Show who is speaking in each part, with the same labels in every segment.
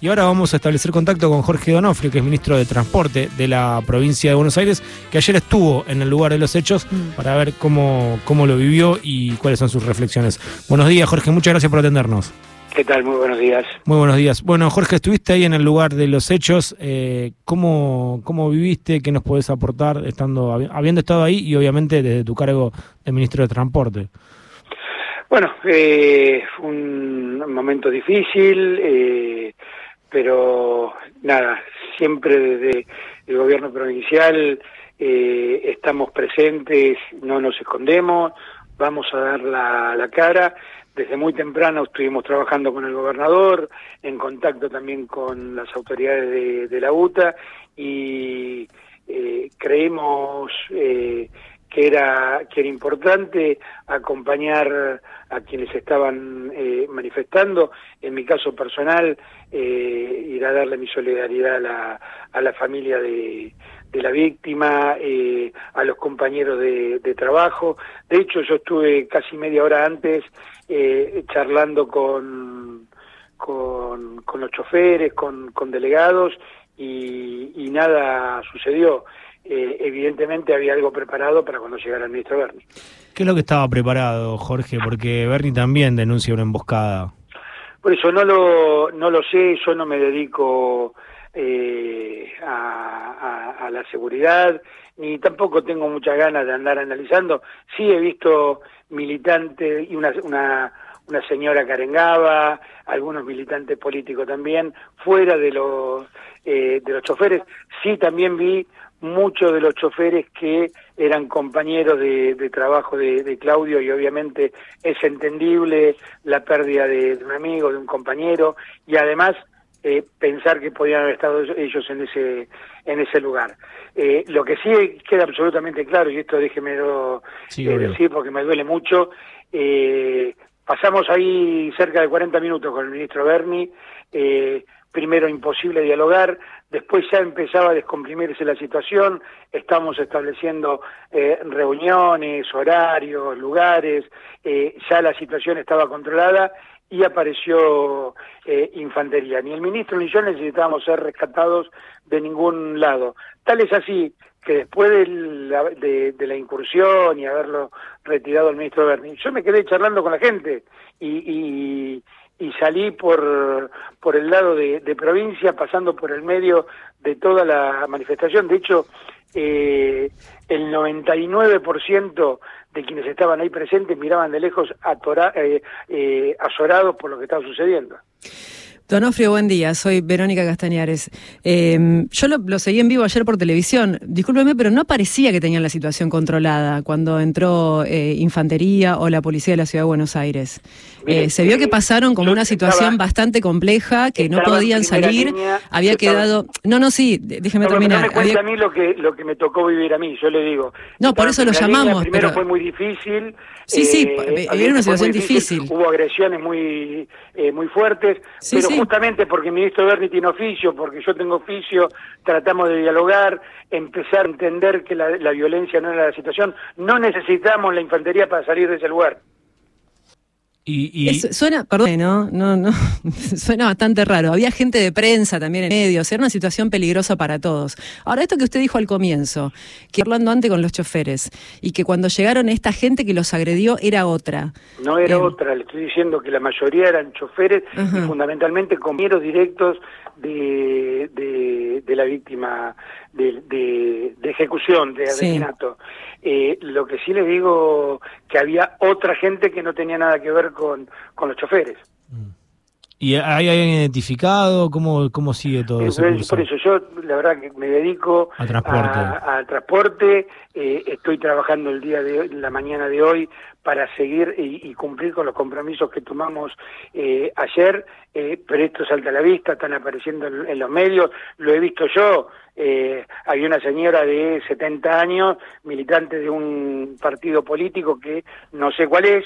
Speaker 1: Y ahora vamos a establecer contacto con Jorge Donofrio, que es ministro de Transporte de la provincia de Buenos Aires, que ayer estuvo en el lugar de los hechos
Speaker 2: Mm.
Speaker 1: para ver cómo, cómo lo vivió y cuáles son sus reflexiones. Buenos días, Jorge, muchas gracias por atendernos.
Speaker 3: ¿Qué tal? Muy buenos días.
Speaker 1: Muy buenos días. Bueno, Jorge, estuviste ahí en el lugar de los hechos. eh, ¿cómo, ¿Cómo viviste? ¿Qué nos podés aportar estando habi- habiendo estado ahí y obviamente desde tu cargo de ministro de Transporte?
Speaker 3: Bueno, eh, fue un momento difícil, eh, pero nada, siempre desde el gobierno provincial eh, estamos presentes, no nos escondemos, vamos a dar la, la cara. Desde muy temprano estuvimos trabajando con el gobernador, en contacto también con las autoridades de, de la UTA y eh, creemos eh, que era que era importante acompañar a quienes estaban eh, manifestando. En mi caso personal, eh, ir a darle mi solidaridad a la, a la familia de, de la víctima, eh, a los compañeros de, de trabajo. De hecho, yo estuve casi media hora antes eh, charlando con, con, con los choferes, con, con delegados y, y nada sucedió. Eh, evidentemente había algo preparado para cuando llegara el ministro Berni.
Speaker 1: ¿Qué es lo que estaba preparado, Jorge? Porque Bernie también denuncia una emboscada.
Speaker 3: Por eso no lo, no lo sé, yo no me dedico eh, a, a- a la seguridad, ni tampoco tengo muchas ganas de andar analizando. Sí he visto militantes y una, una, una señora que arengaba, algunos militantes políticos también, fuera de los, eh, de los choferes. Sí también vi muchos de los choferes que eran compañeros de, de trabajo de, de Claudio y obviamente es entendible la pérdida de, de un amigo, de un compañero y además eh, pensar que podían haber estado ellos en ese en ese lugar. Eh, lo que sí queda absolutamente claro, y esto déjemelo
Speaker 1: Sí,
Speaker 3: eh, decir porque me duele mucho, eh, pasamos ahí cerca de 40 minutos con el ministro Berni, eh, primero imposible dialogar, después ya empezaba a descomprimirse la situación, estamos estableciendo eh, reuniones, horarios, lugares, eh, ya la situación estaba controlada y apareció eh, infantería. Ni el ministro ni yo necesitábamos ser rescatados de ningún lado. Tal es así que después de la, de, la incursión y haberlo retirado el ministro Berni, yo me quedé charlando con la gente y, y, y salí por, por el lado de, provincia, pasando por el medio de toda la manifestación. De hecho, eh, el 99% de quienes estaban ahí presentes miraban de lejos atora- eh, eh, azorados por lo que estaba sucediendo.
Speaker 2: Donofrio, buen día. Soy Verónica Castañares. Eh, yo lo, lo seguí en vivo ayer por televisión. Discúlpeme, pero no parecía que tenían la situación controlada cuando entró eh, Infantería o la Policía de la Ciudad de Buenos Aires.
Speaker 3: Mire,
Speaker 2: Eh, se vio
Speaker 3: eh,
Speaker 2: que pasaron como una situación
Speaker 3: estaba-
Speaker 2: bastante compleja, que no podían salir.
Speaker 3: línea,
Speaker 2: había
Speaker 3: estaba-
Speaker 2: quedado. No, no, sí, déjeme
Speaker 3: No,
Speaker 2: terminar.
Speaker 3: no me
Speaker 2: Había-
Speaker 3: a mí lo que, lo que me tocó vivir a mí, yo le digo.
Speaker 2: No, por eso lo
Speaker 3: línea,
Speaker 2: llamamos,
Speaker 3: Primero
Speaker 2: pero-
Speaker 3: fue muy difícil. eh,
Speaker 2: Sí, sí, era una situación difícil.
Speaker 3: Hubo agresiones muy, eh, muy fuertes,
Speaker 2: Sí,
Speaker 3: pero
Speaker 2: sí.
Speaker 3: Justamente porque el ministro Berni tiene oficio, porque yo tengo oficio, tratamos de dialogar, empezar a entender que la, la violencia no era la situación. No necesitamos la infantería para salir de ese lugar.
Speaker 1: Y, y-
Speaker 2: Es- suena, perdón, ¿no? No, no, suena bastante raro. Había gente de prensa también en medios, era una situación peligrosa para todos. Ahora, esto que usted dijo al comienzo, que hablando antes con los choferes, y que cuando llegaron esta gente que los agredió era otra.
Speaker 3: No era
Speaker 2: Eh,
Speaker 3: otra, le estoy diciendo que la mayoría eran choferes y fundamentalmente compañeros directos de, de, de la víctima de, de, de ejecución, de
Speaker 2: Sí.
Speaker 3: asesinato. Eh, lo que sí les digo que había otra gente que no tenía nada que ver con, con los choferes.
Speaker 1: ¿Y hay alguien identificado? ¿Cómo, cómo sigue todo
Speaker 3: Entonces,
Speaker 1: curso?
Speaker 3: por eso yo la verdad que me dedico
Speaker 1: Al transporte.
Speaker 3: a- transporte, eh, estoy trabajando el día de hoy, la mañana de hoy para seguir y, y cumplir con los compromisos que tomamos eh, ayer, eh, pero esto salta a la vista, están apareciendo en, en los medios, lo he visto yo, eh, había una señora de 70 años, militante de un partido político que no sé cuál es,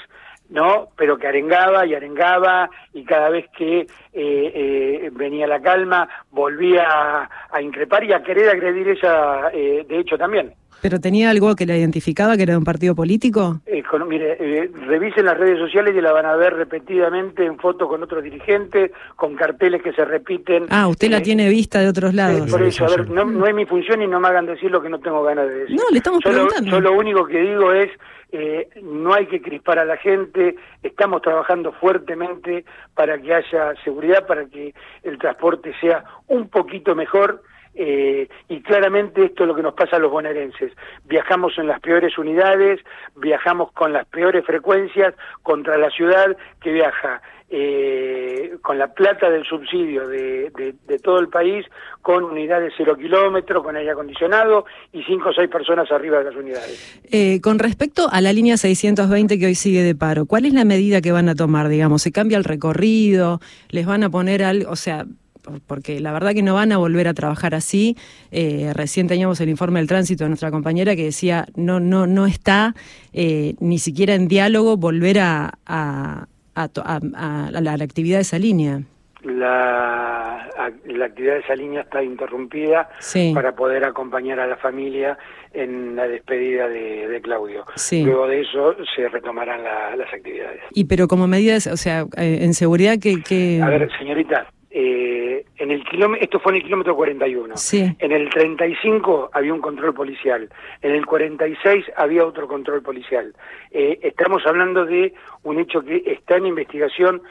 Speaker 3: ¿no? Pero que arengaba y arengaba y cada vez que eh, eh, venía la calma volvía a, a increpar y a querer agredir ella, eh, de hecho, también.
Speaker 2: ¿Pero tenía algo que le identificaba que era de un partido político?
Speaker 3: Eh, con- mire, eh, revisen las redes sociales y la van a ver repetidamente en fotos con otros dirigentes, con carteles que se repiten.
Speaker 2: Ah, usted la
Speaker 3: Eh,
Speaker 2: tiene vista de otros
Speaker 3: eh,
Speaker 2: lados.
Speaker 3: por eso, a ver, no, no es mi función y no me hagan decir lo que no tengo ganas de decir.
Speaker 2: No, le estamos
Speaker 3: yo lo,
Speaker 2: preguntando.
Speaker 3: yo lo único que digo es, eh, no hay que crispar a la gente, estamos trabajando fuertemente para que haya seguridad, para que el transporte sea un poquito mejor. Eh, y claramente esto es lo que nos pasa a los bonaerenses. Viajamos en las peores unidades, viajamos con las peores frecuencias contra la ciudad que viaja eh, con la plata del subsidio de, todo el país, con unidades cero kilómetros, con aire acondicionado y cinco o seis personas arriba de las unidades.
Speaker 2: Eh, con respecto a la línea 620 que hoy sigue de paro, ¿cuál es la medida que van a tomar? Digamos, ¿se cambia el recorrido? ¿Les van a poner algo? O sea, porque la verdad que no van a volver a trabajar así. Eh, recién teníamos el informe del tránsito de nuestra compañera que decía no no no está eh, ni siquiera en diálogo volver a, a, la, la actividad de esa línea.
Speaker 3: La, la actividad de esa línea está interrumpida
Speaker 2: Sí.
Speaker 3: para poder acompañar a la familia en la despedida de, de Claudio.
Speaker 2: Sí.
Speaker 3: Luego de eso se retomarán la- las actividades.
Speaker 2: Y pero como medidas, o sea, eh, en seguridad que... que...
Speaker 3: A ver, señorita, eh, en el kilómetro, esto fue en el kilómetro 41.
Speaker 2: Sí.
Speaker 3: En el 35 había un control policial. En el 46 había otro control policial. Eh, estamos hablando de un hecho que está en investigación.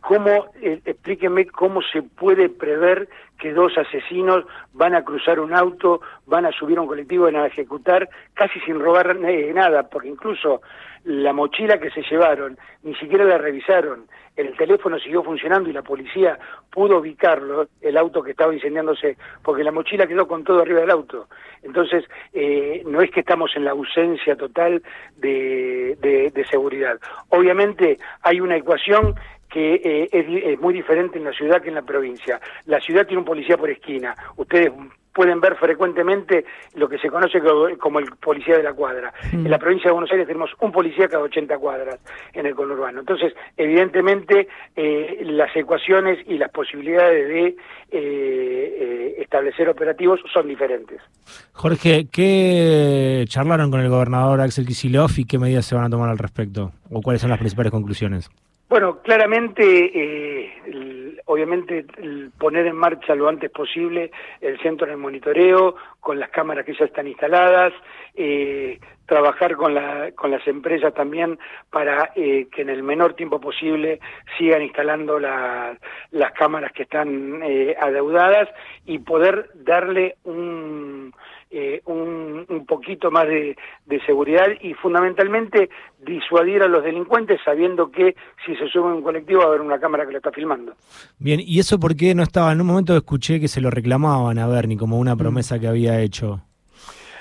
Speaker 3: ¿Cómo, eh, explíqueme cómo se puede prever que dos asesinos van a cruzar un auto, van a subir a un colectivo, van a ejecutar casi sin robar eh, nada? Porque incluso la mochila que se llevaron ni siquiera la revisaron. El teléfono siguió funcionando y la policía pudo ubicarlo, el auto que estaba incendiándose, porque la mochila quedó con todo arriba del auto. Entonces, eh, no es que estamos en la ausencia total de, seguridad. Obviamente hay una ecuación que eh, es, es muy diferente en la ciudad que en la provincia. La ciudad tiene un policía por esquina. Ustedes pueden ver frecuentemente lo que se conoce co- como el policía de la cuadra.
Speaker 2: Mm.
Speaker 3: En la provincia de Buenos Aires tenemos un policía cada 80 cuadras en el conurbano. Entonces, evidentemente, eh, las ecuaciones y las posibilidades de eh, eh, establecer operativos son diferentes.
Speaker 1: Jorge, ¿qué charlaron con el gobernador Axel Kicillof y qué medidas se van a tomar al respecto? ¿O cuáles son las principales conclusiones?
Speaker 3: Bueno, claramente, eh, obviamente, poner en marcha lo antes posible el centro de monitoreo con las cámaras que ya están instaladas, eh, trabajar con, la- con las empresas también para eh, que en el menor tiempo posible sigan instalando la- las cámaras que están eh, adeudadas y poder darle un, eh, un, un poquito más de, de seguridad y fundamentalmente disuadir a los delincuentes sabiendo que si se sube a un colectivo va a haber una cámara que lo está filmando.
Speaker 1: Bien, ¿y eso por qué no estaba? En un momento escuché que se lo reclamaban a Bernie como una promesa que había hecho.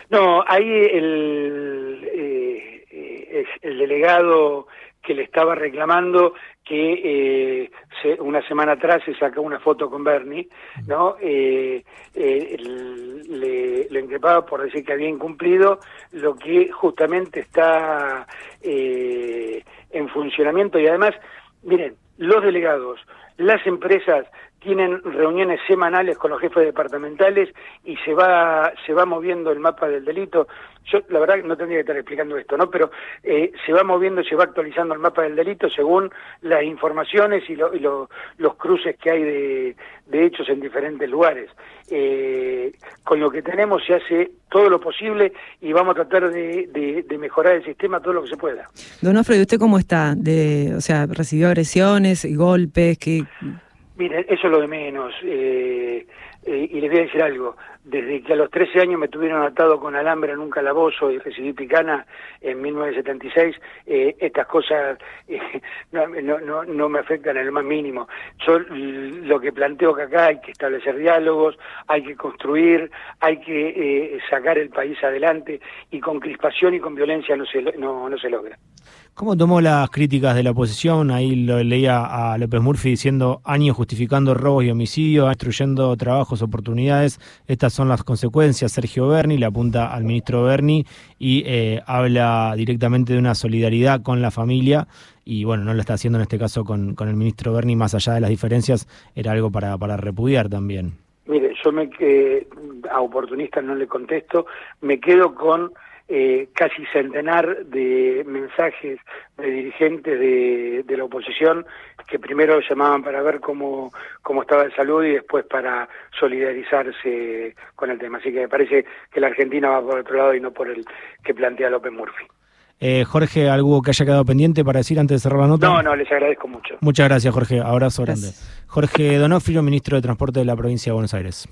Speaker 3: No, ahí el, eh, eh, el delegado que le estaba reclamando que eh, una semana atrás se sacó una foto con Bernie, ¿no? Eh, eh, le, le increpaba por decir que había incumplido lo que justamente está eh, en funcionamiento y además, miren, los delegados, las empresas tienen reuniones semanales con los jefes departamentales y se va se va moviendo el mapa del delito. Yo la verdad no tendría que estar explicando esto, ¿no? Pero eh, se va moviendo, se va actualizando el mapa del delito según las informaciones y, lo- y lo- los cruces que hay de, de hechos en diferentes lugares. Eh, con lo que tenemos se hace todo lo posible y vamos a tratar de, de- mejorar el sistema todo lo que se pueda.
Speaker 2: Don ¿y usted cómo está? De, o sea, ¿recibió agresiones y golpes? Que
Speaker 3: Miren, eso es lo de menos. eh, eh, y les voy a decir algo. Desde que a los 13 años me tuvieron atado con alambre en un calabozo y recibí picana en 1976, eh, estas cosas eh, no, no, no, no me afectan en el más mínimo. Yo lo que planteo que acá hay que establecer diálogos, hay que construir, hay que sacar el país adelante y con crispación y con violencia no se, lo- no, no se logra.
Speaker 1: ¿Cómo tomó las críticas de la oposición? Ahí lo leía a López Murphy diciendo años justificando robos y homicidios, destruyendo trabajos, oportunidades. Estas son las consecuencias. Sergio Berni le apunta al ministro Berni y eh, habla directamente de una solidaridad con la familia. Y bueno, no lo está haciendo en este caso con, el ministro Berni, más allá de las diferencias, era algo para, para repudiar también.
Speaker 3: Mire, yo me eh, a oportunistas no le contesto, me quedo con eh, casi centenar de mensajes de dirigentes de, de, la oposición que primero llamaban para ver cómo, cómo estaba el salud y después para solidarizarse con el tema. Así que me parece que la Argentina va por otro lado y no por el que plantea López Murphy.
Speaker 1: Eh, Jorge, ¿algo que haya quedado pendiente para decir antes de cerrar la nota?
Speaker 3: No, no, les agradezco mucho.
Speaker 1: Muchas gracias, Jorge. Abrazo grande. Jorge Donofrio, ministro de Transporte de la provincia de Buenos Aires.